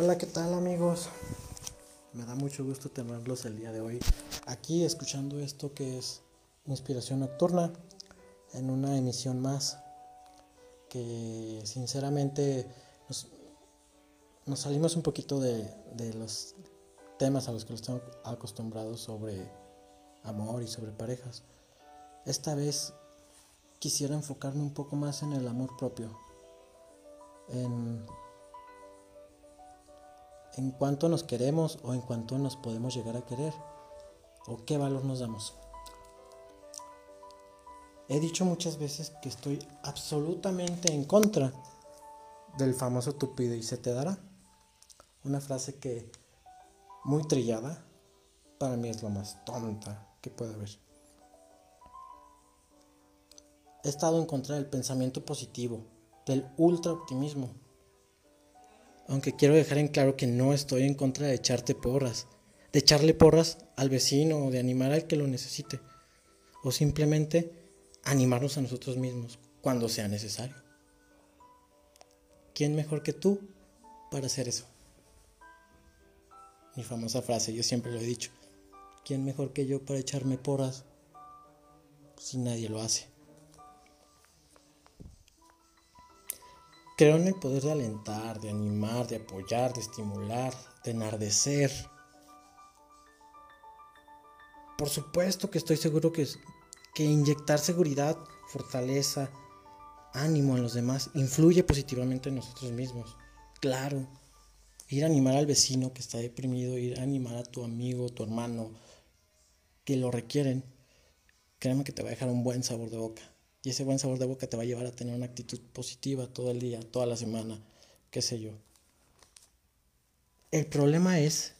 Hola, ¿qué tal amigos? Me da mucho gusto tenerlos el día de hoy aquí escuchando esto que es Inspiración Nocturna en una emisión más que sinceramente nos, salimos un poquito de, de, los temas a los que tengo acostumbrados sobre amor y sobre parejas. Esta vez quisiera enfocarme un poco más en el amor propio, en en cuánto nos queremos o en cuánto nos podemos llegar a querer o qué valor nos damos. He dicho muchas veces que estoy absolutamente en contra del famoso tupido y se te dará. Una frase que muy trillada para mí es lo más tonta que puede haber. He estado en contra del pensamiento positivo, del ultra optimismo aunque quiero dejar en claro que no estoy en contra de echarte porras, de echarle porras al vecino o de animar al que lo necesite, o simplemente animarnos a nosotros mismos cuando sea necesario. ¿Quién mejor que tú para hacer eso? Mi famosa frase, yo siempre lo he dicho. ¿Quién mejor que yo para echarme porras si nadie lo hace? Creo en el poder de alentar, de animar, de apoyar, de estimular, de enardecer. Por supuesto que estoy seguro que, que inyectar seguridad, fortaleza, ánimo en los demás influye positivamente en nosotros mismos. Claro, ir a animar al vecino que está deprimido, ir a animar a tu amigo, tu hermano, que lo requieren, créeme que te va a dejar un buen sabor de boca. Y ese buen sabor de boca te va a llevar a tener una actitud positiva todo el día, toda la semana, qué sé yo. El problema es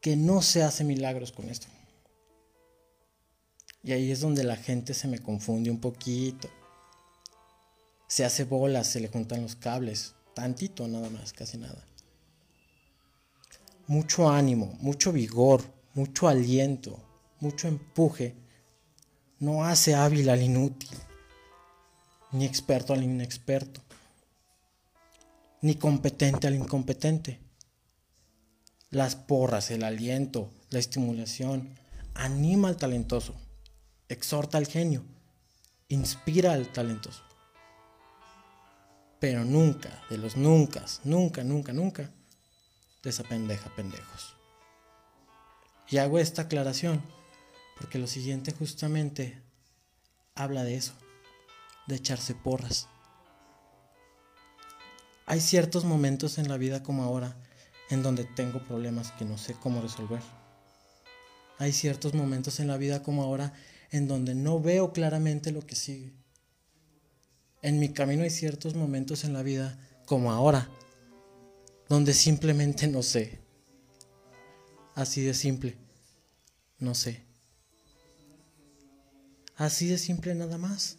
que no se hace milagros con esto. Y ahí es donde la gente se me confunde un poquito. Se hace bolas, se le juntan los cables, tantito nada más, casi nada. Mucho ánimo, mucho vigor, mucho aliento, mucho empuje no hace hábil al inútil, ni experto al inexperto, ni competente al incompetente. Las porras, el aliento, la estimulación, anima al talentoso, exhorta al genio, inspira al talentoso. Pero nunca, de los nunca, nunca, nunca, nunca, desapendeja pendejos. Y hago esta aclaración porque lo siguiente justamente habla de eso, de echarse porras. Hay ciertos momentos en la vida como ahora en donde tengo problemas que no sé cómo resolver. Hay ciertos momentos en la vida como ahora en donde no veo claramente lo que sigue. En mi camino hay ciertos momentos en la vida como ahora donde simplemente no sé. Así de simple, no sé. Así de simple nada más.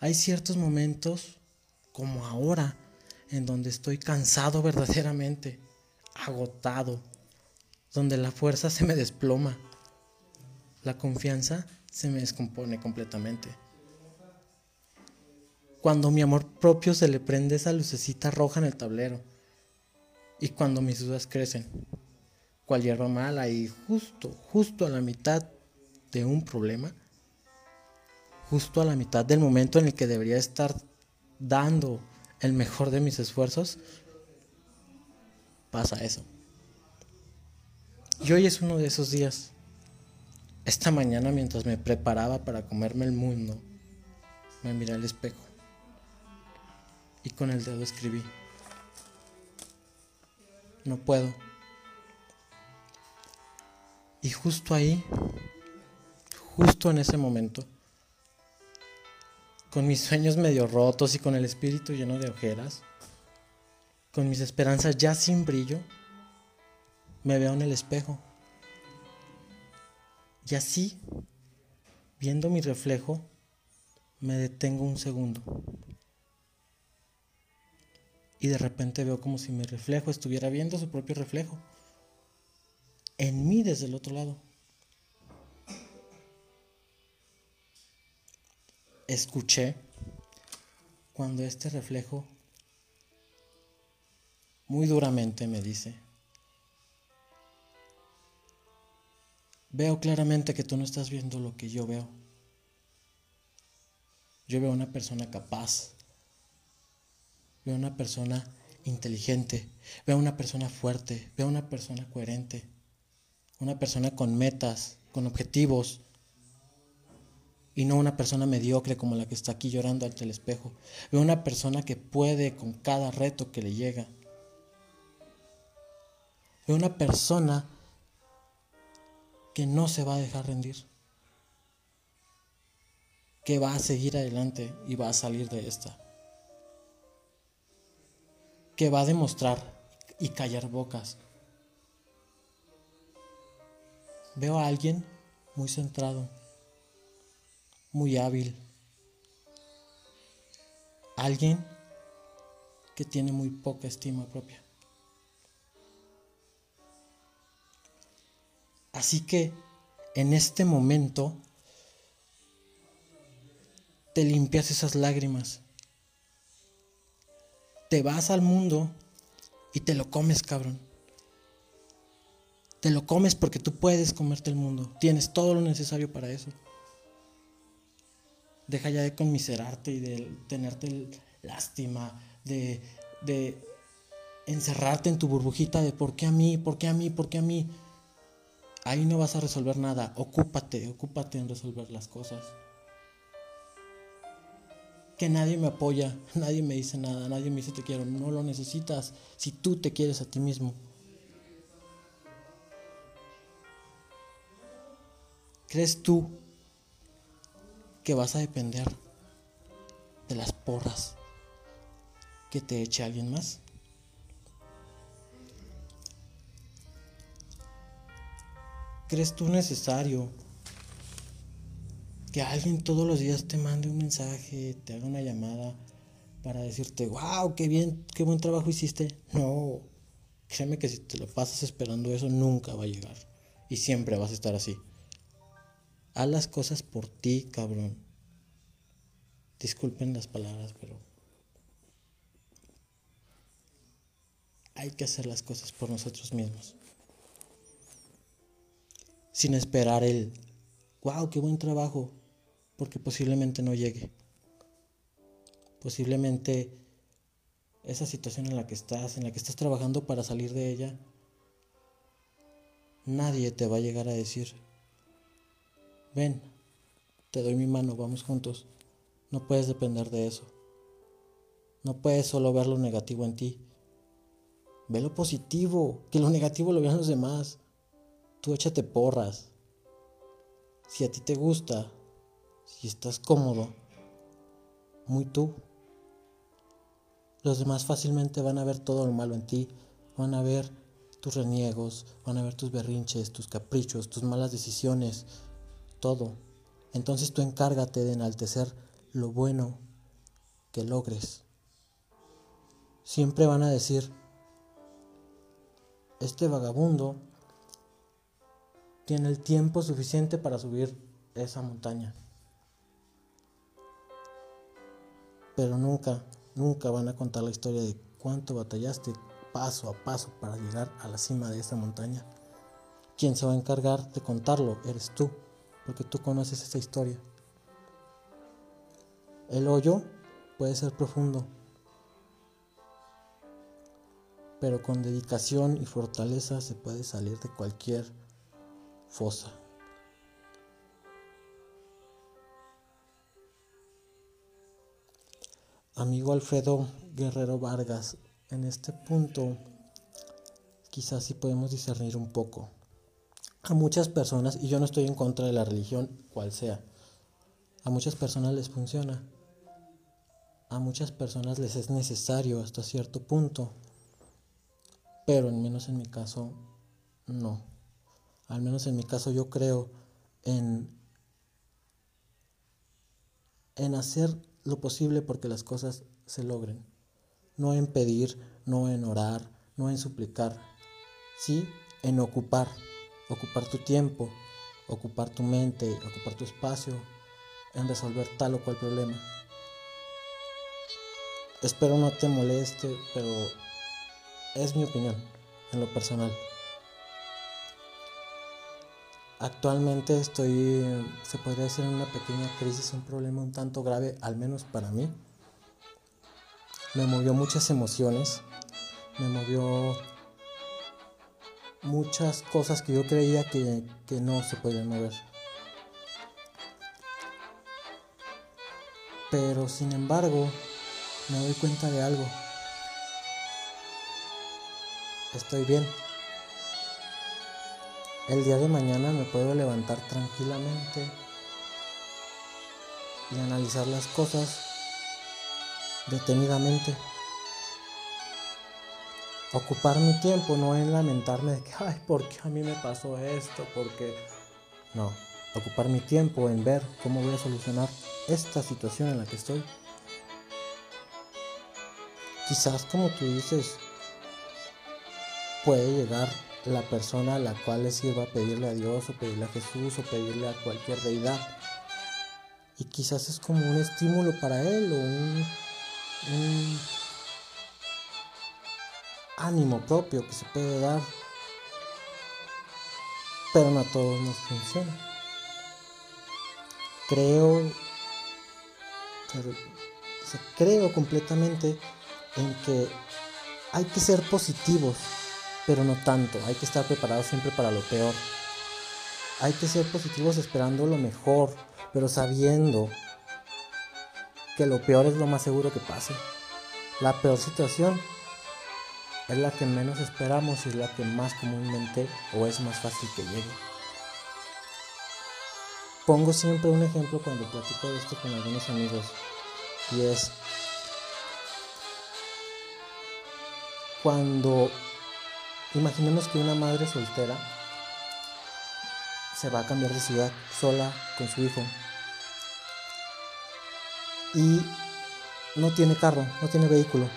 Hay ciertos momentos, como ahora, en donde estoy cansado verdaderamente, agotado, donde la fuerza se me desploma, la confianza se me descompone completamente. Cuando mi amor propio se le prende esa lucecita roja en el tablero y cuando mis dudas crecen, cual hierba mala y justo, justo a la mitad de un problema, justo a la mitad del momento en el que debería estar dando el mejor de mis esfuerzos, pasa eso. Y hoy es uno de esos días. Esta mañana mientras me preparaba para comerme el mundo, me miré al espejo y con el dedo escribí, no puedo. Y justo ahí justo en ese momento, con mis sueños medio rotos y con el espíritu lleno de ojeras, con mis esperanzas ya sin brillo, me veo en el espejo. Y así, viendo mi reflejo, me detengo un segundo. Y de repente veo como si mi reflejo estuviera viendo su propio reflejo. En mí desde el otro lado. Escuché cuando este reflejo muy duramente me dice, veo claramente que tú no estás viendo lo que yo veo. Yo veo una persona capaz, veo una persona inteligente, veo una persona fuerte, veo una persona coherente, una persona con metas, con objetivos, y no una persona mediocre como la que está aquí llorando ante el espejo. Veo una persona que puede con cada reto que le llega. Veo una persona que no se va a dejar rendir, que va a seguir adelante y va a salir de esta, que va a demostrar y callar bocas. Veo a alguien muy centrado, muy hábil. Alguien que tiene muy poca estima propia. Así que en este momento te limpias esas lágrimas. Te vas al mundo y te lo comes, cabrón. Te lo comes porque tú puedes comerte el mundo. Tienes todo lo necesario para eso. Deja ya de conmiserarte y de tenerte lástima, de, de encerrarte en tu burbujita de por qué a mí, por qué a mí, por qué a mí. Ahí no vas a resolver nada. Ocúpate, ocúpate en resolver las cosas. Que nadie me apoya, nadie me dice nada, nadie me dice te quiero. No lo necesitas si tú te quieres a ti mismo. ¿Crees tú que vas a depender de las porras que te eche alguien más. ¿Crees tú necesario que alguien todos los días te mande un mensaje, te haga una llamada para decirte, wow, qué bien, qué buen trabajo hiciste? No, créeme que si te lo pasas esperando eso, nunca va a llegar. Y siempre vas a estar así. Haz las cosas por ti, cabrón. Disculpen las palabras, pero hay que hacer las cosas por nosotros mismos. Sin esperar el, wow, qué buen trabajo, porque posiblemente no llegue. Posiblemente esa situación en la que estás, en la que estás trabajando para salir de ella, nadie te va a llegar a decir, ven, te doy mi mano, vamos juntos. No puedes depender de eso. No puedes solo ver lo negativo en ti. Ve lo positivo, que lo negativo lo vean los demás. Tú échate porras. Si a ti te gusta, si estás cómodo, muy tú. Los demás fácilmente van a ver todo lo malo en ti, van a ver tus reniegos, van a ver tus berrinches, tus caprichos, tus malas decisiones, todo. Entonces tú encárgate de enaltecer lo bueno que logres. Siempre van a decir, este vagabundo tiene el tiempo suficiente para subir esa montaña. Pero nunca, nunca van a contar la historia de cuánto batallaste paso a paso para llegar a la cima de esa montaña. Quien se va a encargar de contarlo eres tú porque tú conoces esa historia. El hoyo puede ser profundo, pero con dedicación y fortaleza se puede salir de cualquier fosa. Amigo Alfredo Guerrero Vargas, en este punto quizás sí podemos discernir un poco a muchas personas, y yo no estoy en contra de la religión, cual sea, a muchas personas les funciona. A muchas personas les es necesario hasta cierto punto. Pero al menos en mi caso, no. Al menos en mi caso yo creo en, en hacer lo posible porque las cosas se logren. No en pedir, no en orar, no en suplicar. Sí en ocupar ocupar tu tiempo, ocupar tu mente, ocupar tu espacio en resolver tal o cual problema. Espero no te moleste, pero Es mi opinión, en lo personal. Actualmente estoy, se podría decir, en una pequeña crisis, un problema un tanto grave, al menos para mí. Me movió muchas emociones, me movió muchas cosas que yo creía que, que no se podían mover. Pero sin embargo, me doy cuenta de algo. Estoy bien. El día de mañana me puedo levantar tranquilamente y analizar las cosas detenidamente. Ocupar mi tiempo no en lamentarme de que, ay, ¿por qué a mí me pasó esto? Porque... No, ocupar mi tiempo en ver cómo voy a solucionar esta situación en la que estoy. Quizás como tú dices, puede llegar la persona a la cual le sirva pedirle a Dios o pedirle a Jesús o pedirle a cualquier deidad. Y quizás es como un estímulo para él o un, un ánimo propio que se puede dar. Pero no a todos nos funciona. Creo, creo completamente en que hay que ser positivos, pero no tanto. Hay que estar preparados siempre para lo peor. Hay que ser positivos esperando lo mejor, pero sabiendo que lo peor es lo más seguro que pase. La peor situación es la que menos esperamos y es la que más comúnmente o es más fácil que llegue. Pongo siempre un ejemplo cuando platico de esto con algunos amigos y es cuando imaginemos que una madre soltera se va a cambiar de ciudad sola con su hijo y no tiene carro, no tiene vehículo.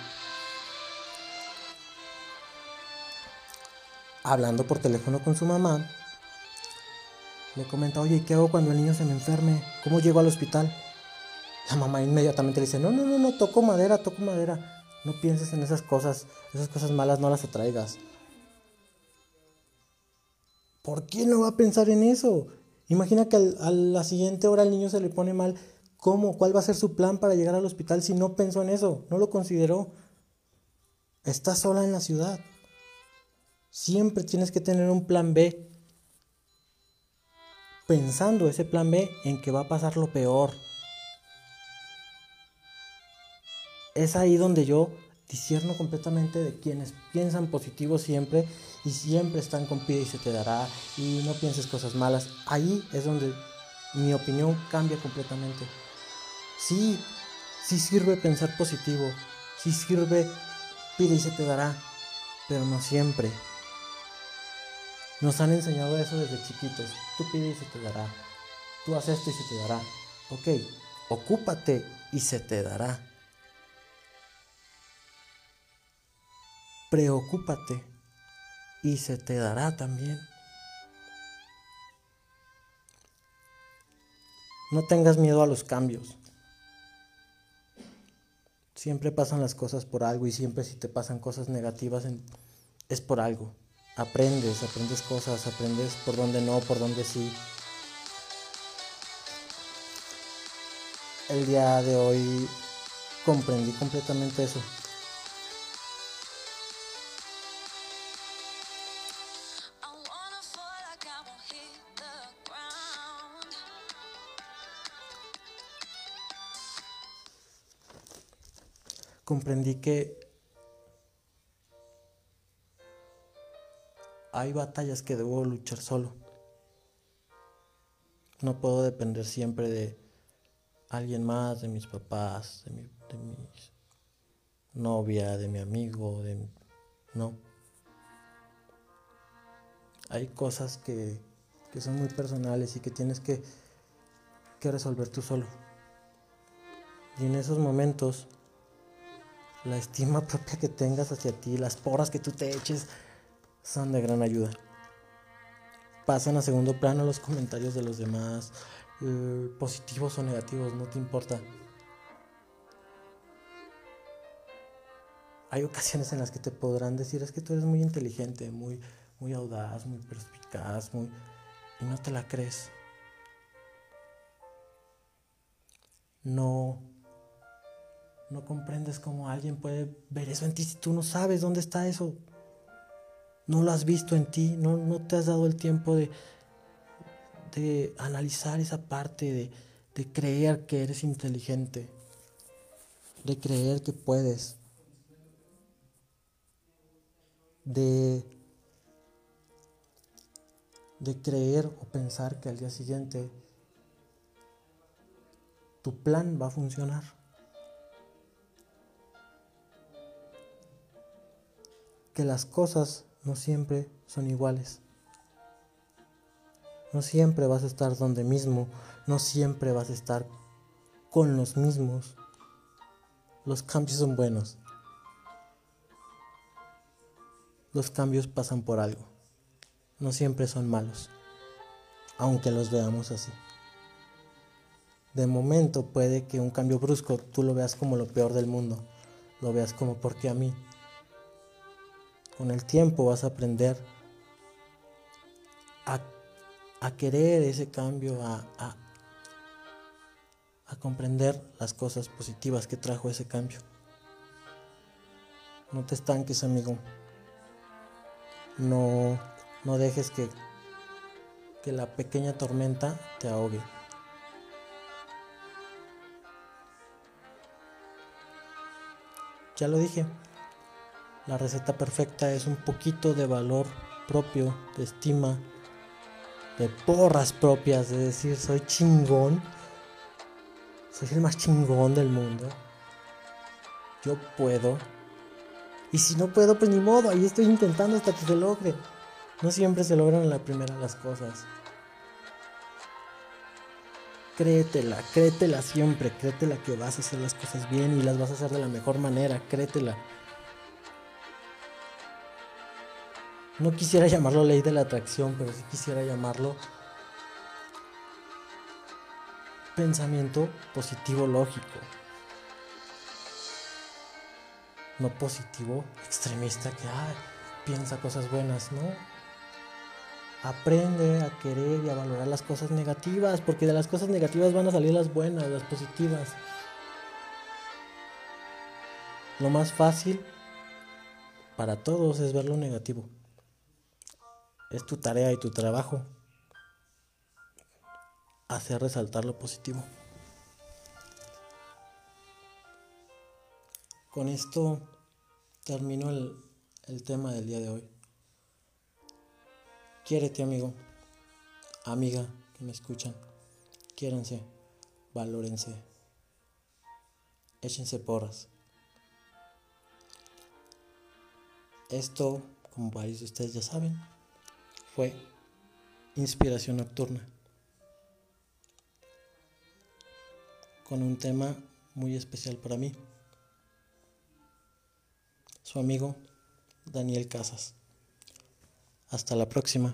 Hablando por teléfono con su mamá, le comenta, oye, ¿qué hago cuando el niño se me enferme? ¿Cómo llego al hospital? La mamá inmediatamente le dice, no, no, no, no, toco madera, toco madera. No pienses en esas cosas, esas cosas malas no las atraigas. ¿Por qué no va a pensar en eso? Imagina que a la siguiente hora el niño se le pone mal. ¿Cómo? ¿Cuál va a ser su plan para llegar al hospital si no pensó en eso? No lo consideró. Está sola en la ciudad. Siempre tienes que tener un plan B. Pensando ese plan B en que va a pasar lo peor. es ahí donde yo discierno completamente de quienes piensan positivo siempre y siempre están con pide y se te dará y no pienses cosas malas. Ahí es donde mi opinión cambia completamente. Sí, sí sirve pensar positivo, sí sirve pide y se te dará, pero no siempre. Nos han enseñado eso desde chiquitos. Tú pide y se te dará. Tú haces esto y se te dará. Ok, ocúpate y se te dará. preocúpate y se te dará también. No tengas miedo a los cambios. Siempre pasan las cosas por algo y siempre si te pasan cosas negativas es por algo. Aprendes, aprendes cosas, aprendes por dónde no, por dónde sí. El día de hoy comprendí completamente eso. comprendí que hay batallas que debo luchar solo. No puedo depender siempre de alguien más, de mis papás, de mi, novia, de mi amigo, de no. Hay cosas que, que son muy personales y que tienes que, que resolver tú solo. Y en esos momentos la estima propia que tengas hacia ti, las porras que tú te eches, son de gran ayuda. Pasan a segundo plano los comentarios de los demás, eh, positivos o negativos, no te importa. hay ocasiones en las que te podrán decir, es que tú eres muy inteligente, muy, muy audaz, muy perspicaz, muy... y no te la crees. No, no comprendes cómo alguien puede ver eso en ti si tú no sabes dónde está eso. No lo has visto en ti, no, no te has dado el tiempo de, de analizar esa parte, de, de creer que eres inteligente, de creer que puedes de, de creer o pensar que al día siguiente tu plan va a funcionar. Que las cosas no siempre son iguales. No siempre vas a estar donde mismo, no siempre vas a estar con los mismos. Los cambios son buenos. Los cambios pasan por algo. No siempre son malos, aunque los veamos así. De momento puede que un cambio brusco tú lo veas como lo peor del mundo, lo veas como porque a mí. Con el tiempo vas a aprender a, a querer ese cambio, a, a, a comprender las cosas positivas que trajo ese cambio. No te estanques, amigo. No, no dejes que, que la pequeña tormenta te ahogue. Ya lo dije, la receta perfecta es un poquito de valor propio, de estima, de porras propias, de decir soy chingón, soy el más chingón del mundo, yo puedo, y si no puedo, pues ni modo, ahí estoy intentando hasta que se logre. No siempre se logran en la primera las cosas. Créetela, créetela siempre, créetela que vas a hacer las cosas bien y las vas a hacer de la mejor manera, créetela. No quisiera llamarlo ley de la atracción, pero sí quisiera llamarlo pensamiento positivo lógico no positivo, extremista, que piensa cosas buenas, ¿no? Aprende a querer y a valorar las cosas negativas, porque de las cosas negativas van a salir las buenas, las positivas. Lo más fácil para todos es ver lo negativo. Es tu tarea y tu trabajo hacer resaltar lo positivo. Con esto termino el, tema del día de hoy. Quiérete, amigo, amiga que me escuchan. Quiéranse, valórense, échense porras. Esto, como varios de ustedes ya saben, fue inspiración nocturna. Con un tema muy especial para mí su amigo Daniel Casas. Hasta la próxima.